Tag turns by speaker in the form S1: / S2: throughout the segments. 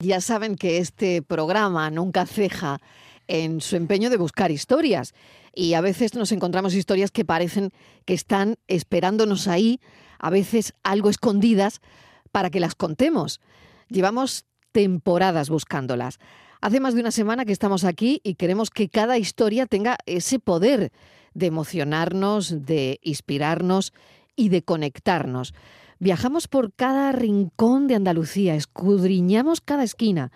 S1: Ya saben que este programa nunca ceja en su empeño de buscar historias y a veces nos encontramos historias que parecen que están esperándonos ahí, a veces algo escondidas, para que las contemos. Llevamos temporadas buscándolas. Hace más de una semana que estamos aquí y queremos que cada historia tenga ese poder de emocionarnos, de inspirarnos y de conectarnos. Viajamos por cada rincón de Andalucía, escudriñamos cada esquina,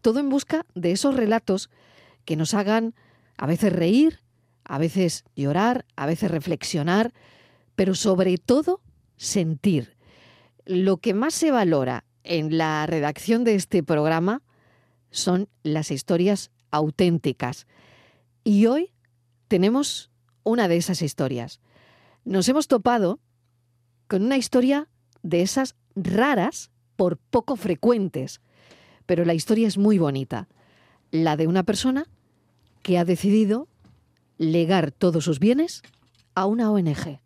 S1: todo en busca de esos relatos que nos hagan a veces reír, a veces llorar, a veces reflexionar, pero sobre todo sentir. Lo que más se valora en la redacción de este programa son las historias auténticas. Y hoy tenemos una de esas historias. Nos hemos topado con una historia de esas raras por poco frecuentes. Pero la historia es muy bonita. La de una persona que ha decidido legar todos sus bienes a una ONG.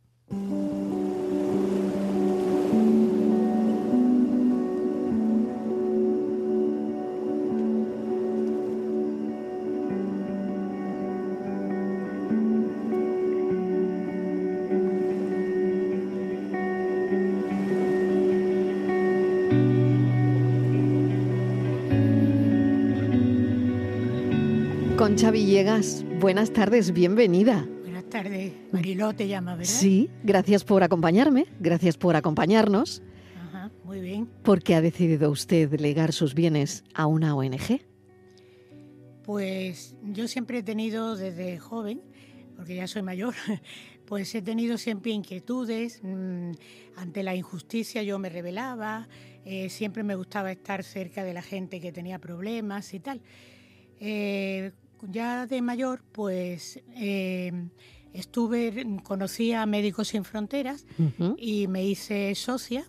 S1: Concha Villegas, buenas tardes, bienvenida.
S2: Buenas tardes, Mariló te llama, ¿verdad?
S1: Sí, gracias por acompañarme, gracias por acompañarnos.
S2: Ajá, muy bien.
S1: ¿Por qué ha decidido usted legar sus bienes a una ONG?
S2: Pues yo siempre he tenido desde joven, porque ya soy mayor, pues he tenido siempre inquietudes. Mm, ante la injusticia yo me rebelaba, eh, siempre me gustaba estar cerca de la gente que tenía problemas y tal. Eh, ya de mayor, pues eh, estuve, conocí a Médicos Sin Fronteras y me hice socia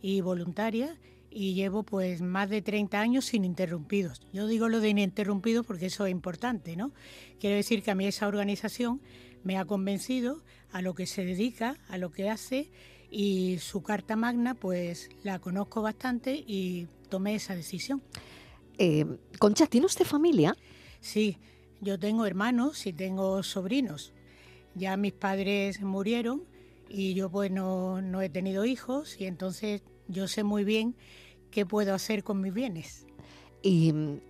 S2: y voluntaria y llevo pues más de 30 años ininterrumpidos. Yo digo lo de ininterrumpidos porque eso es importante, ¿no? Quiero decir que a mí esa organización me ha convencido a lo que se dedica, a lo que hace y su carta magna pues la conozco bastante y tomé esa decisión.
S1: Eh, Concha, ¿tiene usted familia?
S2: Sí, yo tengo hermanos y tengo sobrinos. Ya mis padres murieron y yo pues no, no he tenido hijos y entonces yo sé muy bien qué puedo hacer con mis bienes.
S1: Y mm,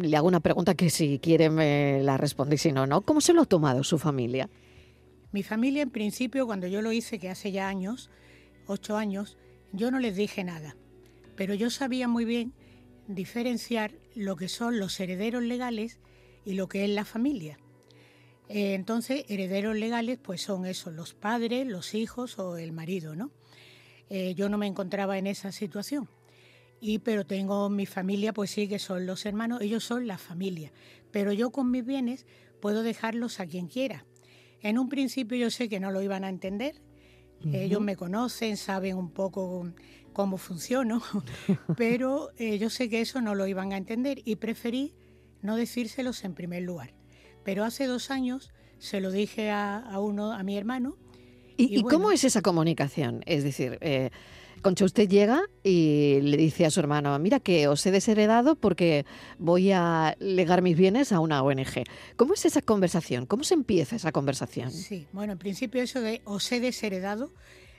S1: le hago una pregunta que si quiere me la responde y si no, ¿no? ¿Cómo se lo ha tomado su familia?
S2: Mi familia en principio cuando yo lo hice, que hace ya años, ocho años, yo no les dije nada. Pero yo sabía muy bien diferenciar lo que son los herederos legales y lo que es la familia. Eh, entonces, herederos legales pues son esos, los padres, los hijos o el marido, ¿no? Eh, yo no me encontraba en esa situación. Y pero tengo mi familia, pues sí, que son los hermanos, ellos son la familia. Pero yo con mis bienes puedo dejarlos a quien quiera. En un principio yo sé que no lo iban a entender. Ellos me conocen, saben un poco cómo funciono, pero eh, yo sé que eso no lo iban a entender y preferí no decírselos en primer lugar. Pero hace dos años se lo dije a, uno, a mi hermano.
S1: ¿Y, cómo es esa comunicación? Es decir, eh, Concha, usted llega y le dice a su hermano, mira que os he desheredado porque voy a legar mis bienes a una ONG. ¿Cómo es esa conversación? ¿Cómo se empieza esa conversación?
S2: Sí, bueno, en principio eso de os he desheredado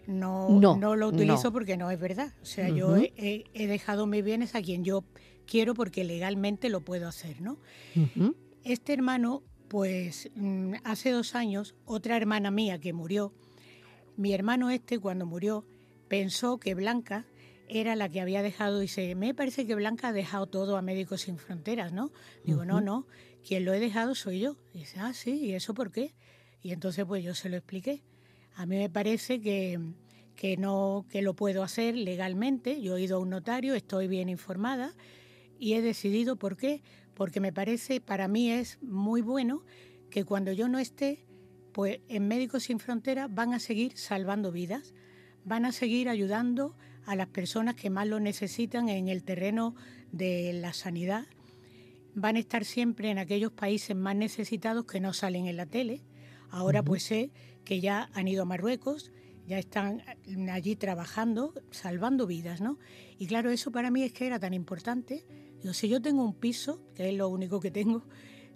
S2: no, no, lo utilizo porque no es verdad. O sea, yo he, dejado mis bienes a quien yo quiero porque legalmente lo puedo hacer, ¿no? Este hermano, pues mm, hace dos años, otra hermana mía que murió, mi hermano este cuando murió pensó que Blanca era la que había dejado, dice, me parece que Blanca ha dejado todo a Médicos Sin Fronteras, ¿no? Digo, no, no, quien lo he dejado soy yo. dice, ah, sí, ¿y eso por qué? Y entonces pues yo se lo expliqué. A mí me parece que, que, no, que lo puedo hacer legalmente. Yo he ido a un notario, estoy bien informada y he decidido por qué. Porque me parece, para mí es muy bueno que cuando yo no esté, pues en Médicos Sin Fronteras van a seguir salvando vidas, van a seguir ayudando a las personas que más lo necesitan en el terreno de la sanidad. Van a estar siempre en aquellos países más necesitados que no salen en la tele. Ahora pues sé que ya han ido a Marruecos, ya están allí trabajando, salvando vidas, ¿no? Y claro, eso para mí es que era tan importante, Digo, si yo tengo un piso, que es lo único que tengo,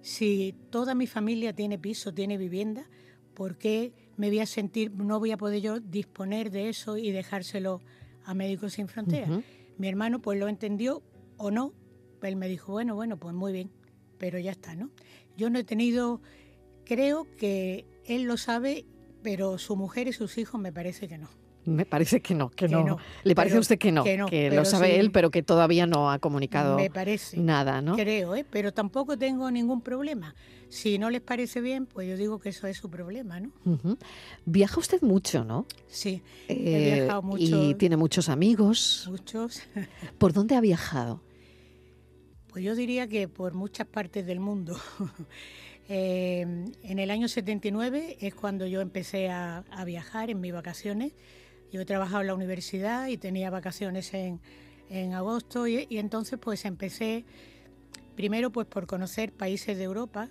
S2: si toda mi familia tiene piso, tiene vivienda, ¿por qué me voy a sentir, no voy a poder yo disponer de eso y dejárselo a Médicos Sin Fronteras? Mi hermano pues lo entendió o no, él me dijo, bueno, bueno, pues muy bien, pero ya está, ¿no? Yo no he tenido, creo que él lo sabe, pero su mujer y sus hijos me parece que no.
S1: Me parece que no, que, no. ¿Le parece a usted que no? Que, lo sabe él, pero que todavía no ha comunicado me parece, nada, ¿no?
S2: Creo, ¿eh? pero tampoco tengo ningún problema. Si no les parece bien, pues yo digo que eso es su problema, ¿no?
S1: Viaja usted mucho, ¿no?
S2: Sí, he eh, viajado mucho.
S1: Y tiene muchos amigos.
S2: Muchos.
S1: ¿Por dónde ha viajado?
S2: Pues yo diría que por muchas partes del mundo. Eh, en el año 79 es cuando yo empecé a, viajar en mis vacaciones. Yo he trabajado en la universidad y tenía vacaciones en, agosto y, entonces pues empecé primero pues por conocer países de Europa,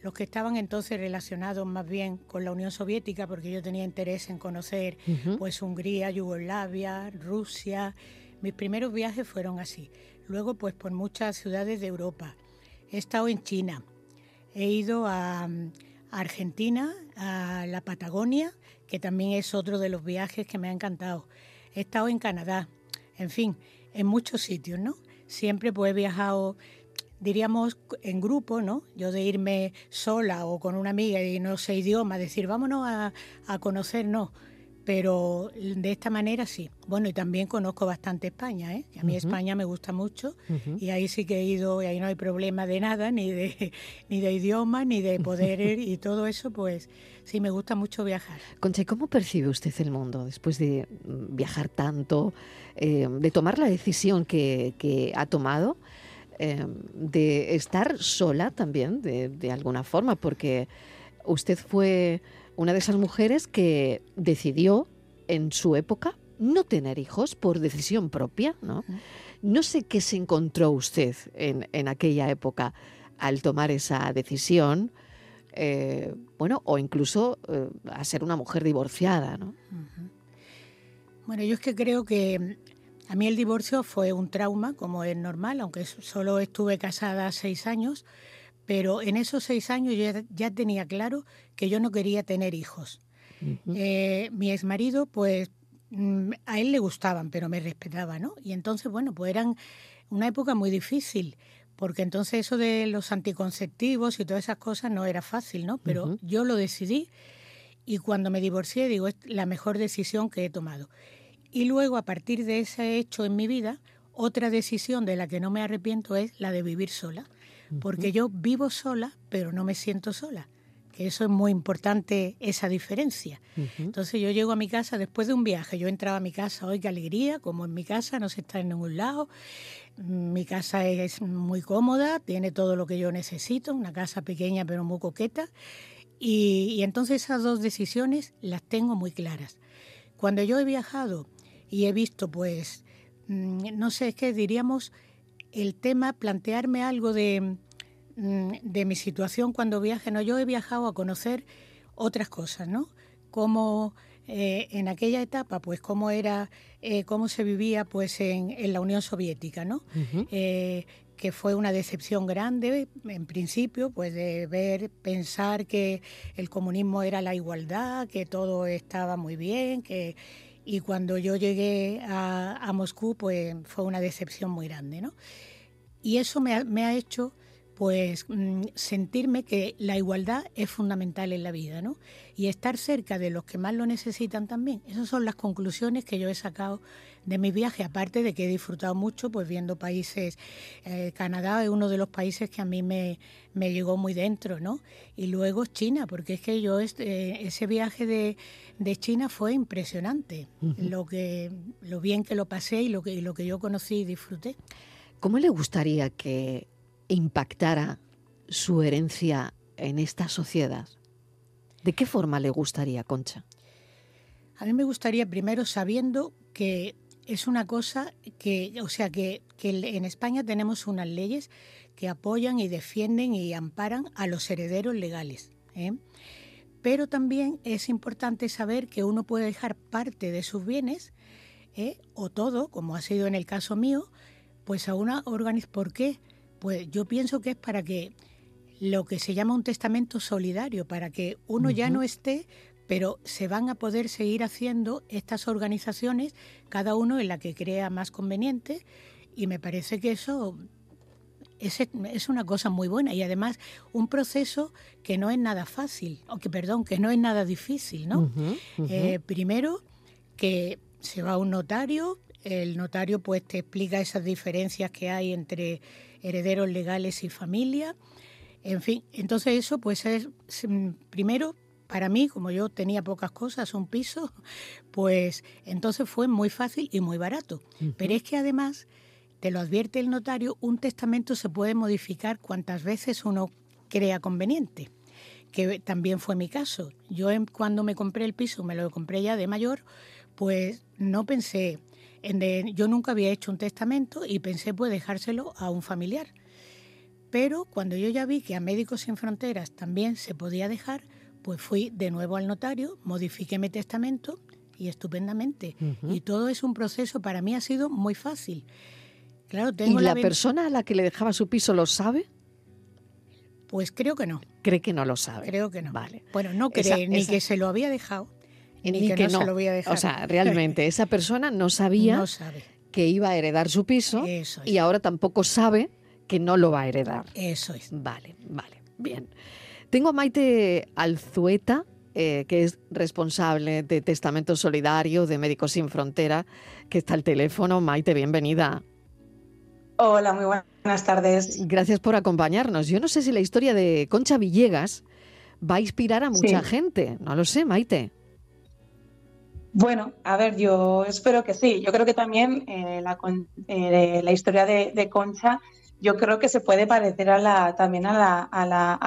S2: los que estaban entonces relacionados más bien con la Unión Soviética, porque yo tenía interés en conocer pues Hungría, Yugoslavia, Rusia. Mis primeros viajes fueron así. Luego pues por muchas ciudades de Europa. He estado en China, He ido a, Argentina, a la Patagonia, que también es otro de los viajes que me ha encantado. He estado en Canadá, en fin, en muchos sitios, ¿no? Siempre pues he viajado, diríamos, en grupo, ¿no? Yo de irme sola o con una amiga y no sé idioma, decir, vámonos a, a conocer, no pero de esta manera sí. Bueno, y también conozco bastante España, ¿eh? a mí España me gusta mucho y ahí sí que he ido y ahí no hay problema de nada, ni de, ni de idioma, ni de poder ir y todo eso, pues sí, me gusta mucho viajar.
S1: Concha, ¿cómo percibe usted el mundo después de mm, viajar tanto, eh, de tomar la decisión que, ha tomado? Eh, de estar sola también, de, de alguna forma, porque usted fue una de esas mujeres que decidió en su época no tener hijos por decisión propia, ¿no? No sé qué se encontró usted en, aquella época al tomar esa decisión, eh, bueno, o incluso eh, a ser una mujer divorciada, ¿no?
S2: Bueno, yo es que creo que a mí el divorcio fue un trauma, como es normal, aunque solo estuve casada seis años, pero en esos seis años yo ya, tenía claro que yo no quería tener hijos. Eh, mi ex marido, pues mm, a él le gustaban, pero me respetaba, ¿no? Y entonces, bueno, pues eran una época muy difícil, porque entonces eso de los anticonceptivos y todas esas cosas no era fácil, ¿no? Pero yo lo decidí y cuando me divorcié, digo, es la mejor decisión que he tomado. Y luego, a partir de ese hecho en mi vida, otra decisión de la que no me arrepiento es la de vivir sola porque yo vivo sola, pero no me siento sola. Que eso es muy importante, esa diferencia. Entonces yo llego a mi casa después de un viaje, yo entraba a mi casa, hoy qué alegría, como en mi casa, no se está en ningún lado. Mi casa es muy cómoda, tiene todo lo que yo necesito, una casa pequeña pero muy coqueta. Y, y entonces esas dos decisiones las tengo muy claras. Cuando yo he viajado y he visto, pues, mm, no sé, es que diríamos el tema, plantearme algo de, mm, de mi situación cuando viaje. No, yo he viajado a conocer otras cosas, ¿no? Cómo eh, en aquella etapa, pues cómo era, eh, cómo se vivía, pues en, la Unión Soviética, ¿no? Eh, que fue una decepción grande, en principio, pues de ver, pensar que el comunismo era la igualdad, que todo estaba muy bien, que y cuando yo llegué a, Moscú, pues fue una decepción muy grande, ¿no? Y eso me ha, hecho pues mm, sentirme que la igualdad es fundamental en la vida, ¿no? Y estar cerca de los que más lo necesitan también. Esas son las conclusiones que yo he sacado de mi viaje, aparte de que he disfrutado mucho pues viendo países, eh, Canadá es uno de los países que a mí me, llegó muy dentro, ¿no? Y luego China, porque es que yo este, ese viaje de, China fue impresionante, lo, que, lo bien que lo pasé y lo que, lo que yo conocí y disfruté.
S1: ¿Cómo le gustaría que impactara su herencia en esta sociedad? ¿De qué forma le gustaría, Concha?
S2: A mí me gustaría primero sabiendo que es una cosa que, o sea, que, en España tenemos unas leyes que apoyan y defienden y amparan a los herederos legales. ¿eh? Pero también es importante saber que uno puede dejar parte de sus bienes, ¿eh? o todo, como ha sido en el caso mío, Pues a una organización, ¿por qué? Pues yo pienso que es para que lo que se llama un testamento solidario, para que uno ya no esté, pero se van a poder seguir haciendo estas organizaciones, cada uno en la que crea más conveniente, y me parece que eso es, una cosa muy buena y además un proceso que no es nada fácil, o que perdón, que no es nada difícil, ¿no? Eh, primero que se va a un notario, el notario pues te explica esas diferencias que hay entre herederos legales y familia. En fin, entonces eso pues es mm, primero para mí, como yo tenía pocas cosas, un piso, pues entonces fue muy fácil y muy barato. Pero es que además, te lo advierte el notario, un testamento se puede modificar cuantas veces uno crea conveniente, que también fue mi caso. Yo cuando me compré el piso, me lo compré ya de mayor, pues no pensé, en yo nunca había hecho un testamento y pensé pues dejárselo a un familiar. Pero cuando yo ya vi que a Médicos Sin Fronteras también se podía dejar, pues fui de nuevo al notario, modifiqué mi testamento y estupendamente. Y todo es un proceso, para mí ha sido muy fácil.
S1: Claro, tengo ¿Y la, persona a la que le dejaba su piso lo sabe?
S2: Pues creo que no.
S1: ¿Cree que no lo sabe?
S2: Creo que no. Vale. Bueno, no cree ni que se lo había dejado, ni, que, no, se lo había dejado.
S1: O sea, realmente esa persona no sabía que iba a heredar su piso y ahora tampoco sabe que no lo va a heredar.
S2: Eso es.
S1: Vale, vale, bien. Tengo a Maite Alzueta, eh, que es responsable de Testamento Solidario de Médicos Sin Frontera, que está al teléfono. Maite, bienvenida.
S3: Hola, muy buenas tardes.
S1: Gracias por acompañarnos. Yo no sé si la historia de Concha Villegas va a inspirar a mucha gente. No lo sé, Maite.
S3: Bueno, a ver, yo espero que sí. Yo creo que también eh, la, eh, la, historia de, Concha, yo creo que se puede parecer también a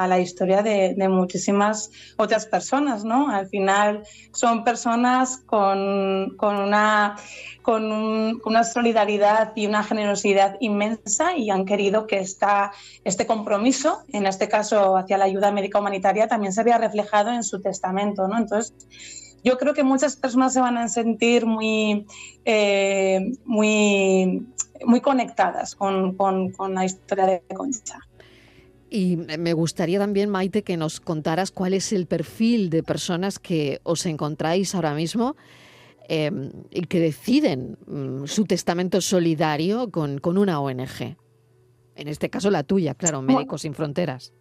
S3: la, historia de, muchísimas otras personas, ¿no? Al final son personas con, con una, con una solidaridad y una generosidad inmensa y han querido que esta, este compromiso, en este caso hacia la ayuda médica humanitaria, también se vea reflejado en su testamento, ¿no? Entonces, yo creo que muchas personas se van a sentir muy, eh, muy, muy conectadas con, la historia de Concha.
S1: Y me gustaría también, Maite, que nos contaras cuál es el perfil de personas que os encontráis ahora mismo em, y que deciden mm, su testamento solidario con, con, una ONG. En este caso la tuya, claro, Médicos Sin Fronteras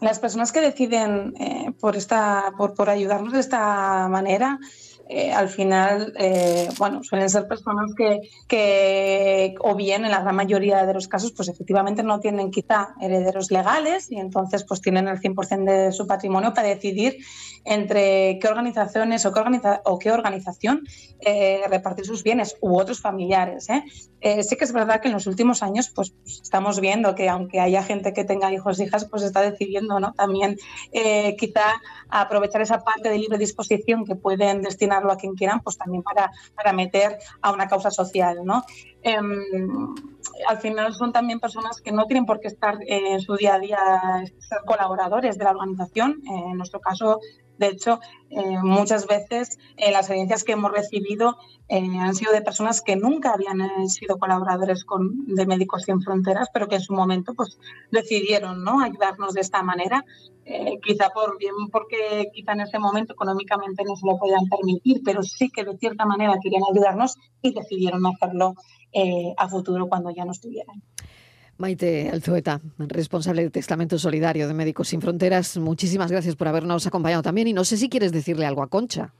S3: las personas que deciden eh, por, esta, por, por ayudarnos de esta manera eh, al final, eh, bueno, suelen ser personas que, que, o bien en la gran mayoría de los casos, pues efectivamente no tienen quizá herederos legales y entonces pues tienen el 100% de su patrimonio para decidir entre qué organizaciones o qué, organiza o qué organización eh, repartir sus bienes u otros familiares. sí que es verdad que en los últimos años pues, estamos viendo que aunque haya gente que tenga hijos e hijas, pues está decidiendo ¿no? también quizá aprovechar esa parte de libre disposición que pueden destinar a quien quieran, pues también para, para meter a una causa social, ¿no? Em, al final son también personas que no tienen por qué estar en su día a día ser colaboradores de la organización. En nuestro caso, de hecho, eh, muchas veces eh, las evidencias que hemos recibido eh, han sido de personas que nunca habían sido colaboradores con, de Médicos Sin Fronteras, pero que en su momento pues, decidieron ¿no? ayudarnos de esta manera. quizá por bien porque quizá en ese momento económicamente no se lo podían permitir, pero sí que de cierta manera querían ayudarnos y decidieron hacerlo a futuro cuando ya no estuvieran.
S1: Maite Alzueta, responsable de Testamento Solidario de Médicos Sin Fronteras, muchísimas gracias por habernos acompañado también y no sé si quieres decirle algo a Concha.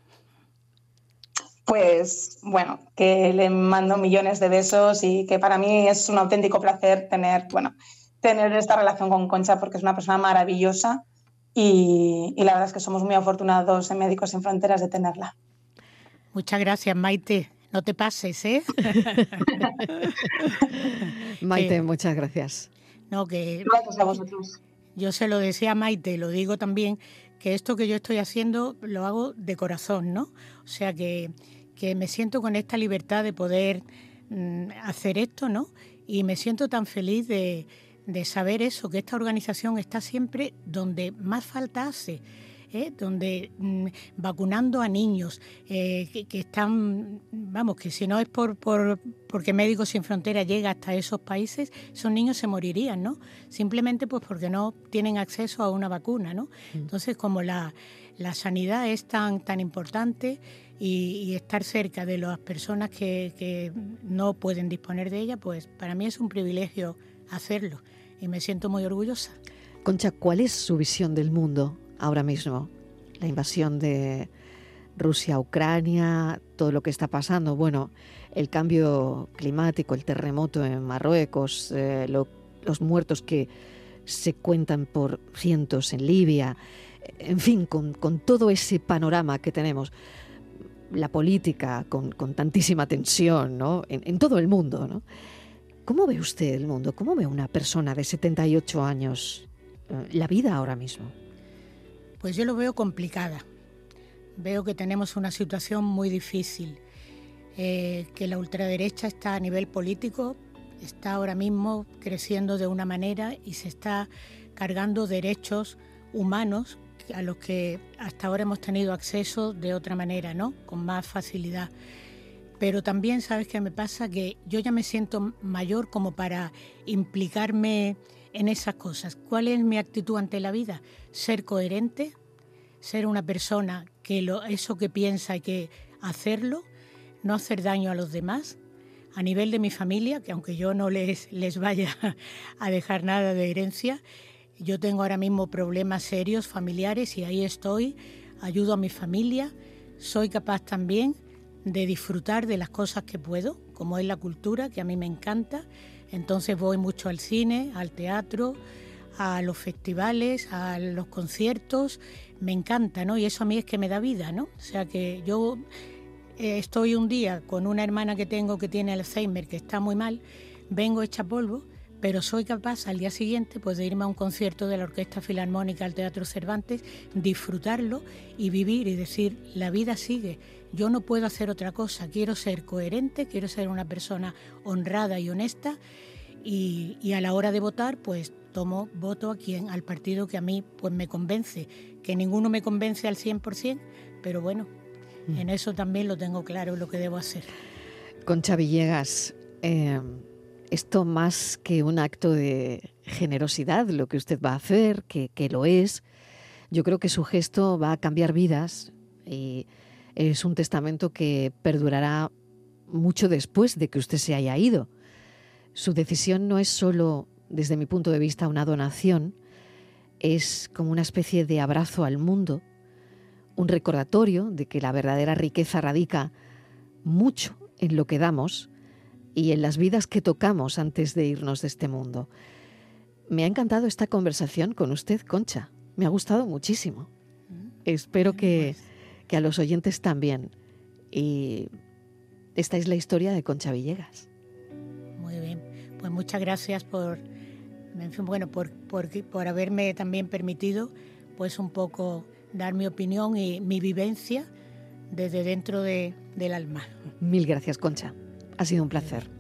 S3: Pues bueno, que le mando millones de besos y que para mí es un auténtico placer tener, bueno, tener esta relación con Concha porque es una persona maravillosa y, y la verdad es que somos muy afortunados en Médicos Sin Fronteras de tenerla.
S2: Muchas gracias, Maite. No te pases, ¿eh?
S1: Maite, muchas gracias.
S2: No, que
S3: gracias a vosotros.
S2: Yo se lo decía a Maite, lo digo también, que esto que yo estoy haciendo lo hago de corazón, ¿no? O sea que, que me siento con esta libertad de poder mm, hacer esto, ¿no? Y me siento tan feliz de, de saber eso, que esta organización está siempre donde más falta hace ¿eh? donde mm, vacunando a niños eh, que, están, vamos, que si no es por, por, porque Médicos Sin Fronteras llega hasta esos países, esos niños se morirían, ¿no? Simplemente pues porque no tienen acceso a una vacuna, ¿no? Mm. Entonces, como la, la sanidad es tan, tan importante y, estar cerca de las personas que, que no pueden disponer de ella, pues para mí es un privilegio hacerlo y me siento muy orgullosa.
S1: Concha, ¿cuál es su visión del mundo ahora mismo? La invasión de Rusia a Ucrania, todo lo que está pasando, bueno, el cambio climático, el terremoto en Marruecos, eh, los muertos que se cuentan por cientos en Libia, en fin, con, todo ese panorama que tenemos, la política con, tantísima tensión ¿no? en, en todo el mundo. ¿no? ¿Cómo ve usted el mundo? ¿Cómo ve una persona de 78 años eh, la vida ahora mismo?
S2: Pues yo lo veo complicada. Veo que tenemos una situación muy difícil, eh, que la ultraderecha está a nivel político, está ahora mismo creciendo de una manera y se está cargando derechos humanos a los que hasta ahora hemos tenido acceso de otra manera, ¿no? Con más facilidad. Pero también, ¿sabes qué me pasa? Que yo ya me siento mayor como para implicarme en esas cosas. ¿Cuál es mi actitud ante la vida? Ser coherente, ser una persona que lo, eso que piensa hay que hacerlo, no hacer daño a los demás. A nivel de mi familia, que aunque yo no les, les vaya a dejar nada de herencia, yo tengo ahora mismo problemas serios familiares y ahí estoy, ayudo a mi familia, soy capaz también de disfrutar de las cosas que puedo, como es la cultura, que a mí me encanta, entonces voy mucho al cine, al teatro, a los festivales, a los conciertos, me encanta, ¿no? Y eso a mí es que me da vida, ¿no? O sea que yo eh, estoy un día con una hermana que tengo que tiene Alzheimer, que está muy mal, vengo hecha polvo, pero soy capaz al día siguiente pues, de irme a un concierto de la Orquesta Filarmónica al Teatro Cervantes, disfrutarlo y vivir y decir, la vida sigue, yo no puedo hacer otra cosa, quiero ser coherente, quiero ser una persona honrada y honesta y, a la hora de votar pues tomo voto a quien, al partido que a mí pues me convence, que ninguno me convence al 100%, pero bueno, mm. en eso también lo tengo claro lo que debo hacer.
S1: Concha Villegas, eh, esto más que un acto de generosidad, lo que usted va a hacer, que, que lo es, yo creo que su gesto va a cambiar vidas y es un testamento que perdurará mucho después de que usted se haya ido. Su decisión no es solo, desde mi punto de vista, una donación, es como una especie de abrazo al mundo, un recordatorio de que la verdadera riqueza radica mucho en lo que damos y en las vidas que tocamos antes de irnos de este mundo. Me ha encantado esta conversación con usted, Concha. Me ha gustado muchísimo. Mm. Espero que pues que a los oyentes también. Y esta es la historia de Concha Villegas.
S2: Muy bien, pues muchas gracias por, bueno, por, por, haberme también permitido pues un poco dar mi opinión y mi vivencia desde dentro de, del alma.
S1: Mil gracias, Concha. Ha sido un placer.